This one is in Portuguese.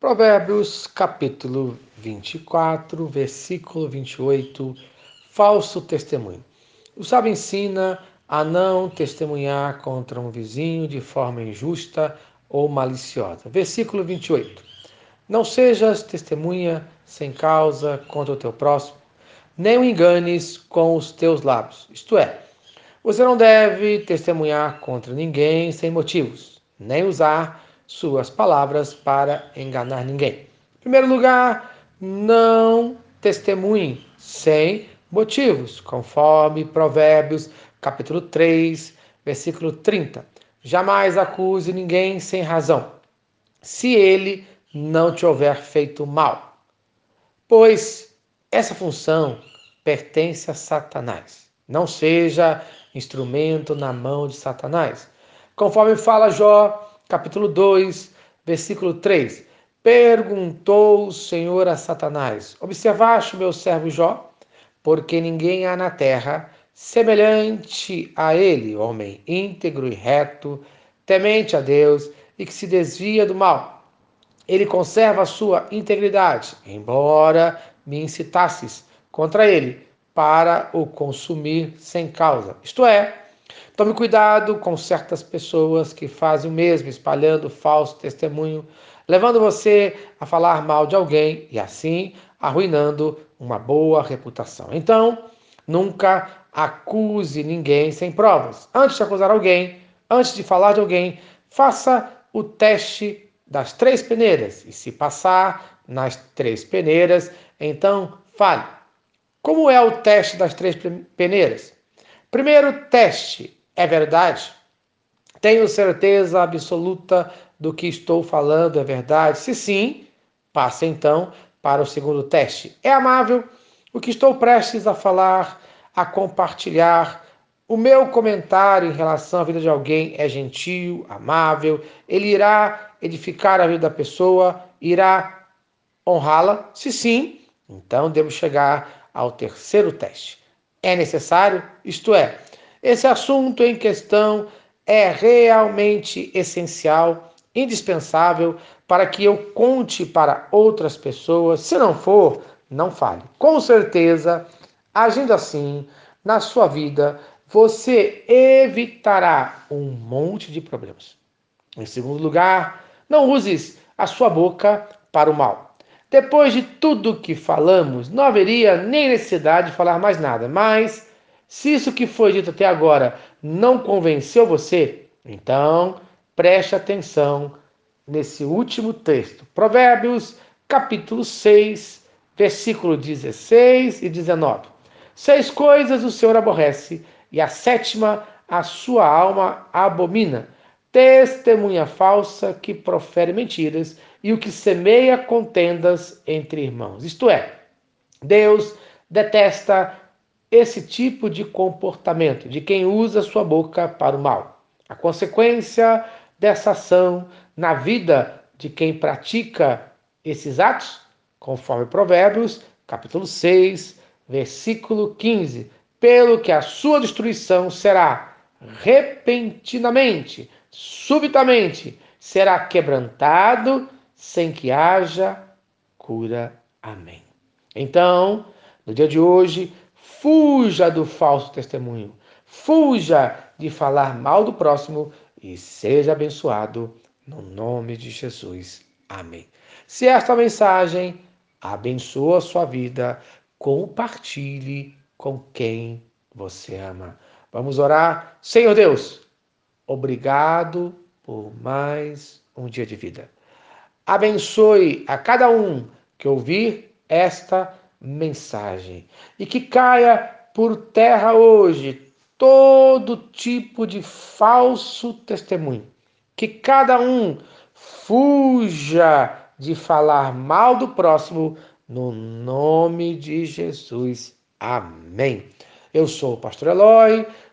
Provérbios capítulo 24, versículo 28, falso testemunho. O sábio ensina a não testemunhar contra um vizinho de forma injusta ou maliciosa. Versículo 28. Não sejas testemunha sem causa contra o teu próximo, nem o enganes com os teus lábios. Isto é, você não deve testemunhar contra ninguém sem motivos, nem usar suas palavras para enganar ninguém. Em primeiro lugar, não testemunhe sem motivos, conforme Provérbios, capítulo 3, versículo 30. Jamais acuse ninguém sem razão, se ele não te houver feito mal. Pois essa função pertence a Satanás. Não seja instrumento na mão de Satanás. Conforme fala Jó capítulo 2, versículo 3. Perguntou o Senhor a Satanás: Observaste meu servo Jó? Porque ninguém há na terra semelhante a ele, homem íntegro e reto, temente a Deus e que se desvia do mal. Ele conserva a sua integridade, embora me incitasses contra ele para o consumir sem causa. Isto é, Tome cuidado com certas pessoas que fazem o mesmo, espalhando falso testemunho, levando você a falar mal de alguém e assim arruinando uma boa reputação. Então, nunca acuse ninguém sem provas. Antes de acusar alguém, antes de falar de alguém, faça o teste das três peneiras. E se passar nas três peneiras, então fale. Como é o teste das três peneiras? Primeiro teste: é verdade? Tenho certeza absoluta do que estou falando é verdade? Se sim, passe então para o segundo teste. É amável? O que estou prestes a falar, a compartilhar, o meu comentário em relação à vida de alguém é gentil, amável, ele irá edificar a vida da pessoa, irá honrá-la? Se sim, então devo chegar ao terceiro teste. É necessário, isto é, esse assunto em questão é realmente essencial, indispensável para que eu conte para outras pessoas. Se não for, não fale. Com certeza, agindo assim na sua vida, você evitará um monte de problemas. Em segundo lugar, não uses a sua boca para o mal. Depois de tudo que falamos, não haveria nem necessidade de falar mais nada, mas se isso que foi dito até agora não convenceu você, então preste atenção nesse último texto. Provérbios, capítulo 6, versículo 16 e 19. Seis coisas o Senhor aborrece, e a sétima a sua alma abomina: testemunha falsa que profere mentiras e o que semeia contendas entre irmãos. Isto é, Deus detesta esse tipo de comportamento de quem usa sua boca para o mal. A consequência dessa ação na vida de quem pratica esses atos, conforme Provérbios, capítulo 6, versículo 15, pelo que a sua destruição será repentinamente, subitamente, será quebrantado sem que haja cura. Amém. Então, no dia de hoje, Fuja do falso testemunho. Fuja de falar mal do próximo e seja abençoado no nome de Jesus. Amém. Se esta mensagem abençoa a sua vida, compartilhe com quem você ama. Vamos orar. Senhor Deus, obrigado por mais um dia de vida. Abençoe a cada um que ouvir esta mensagem. E que caia por terra hoje todo tipo de falso testemunho. Que cada um fuja de falar mal do próximo no nome de Jesus. Amém. Eu sou o pastor Eloy,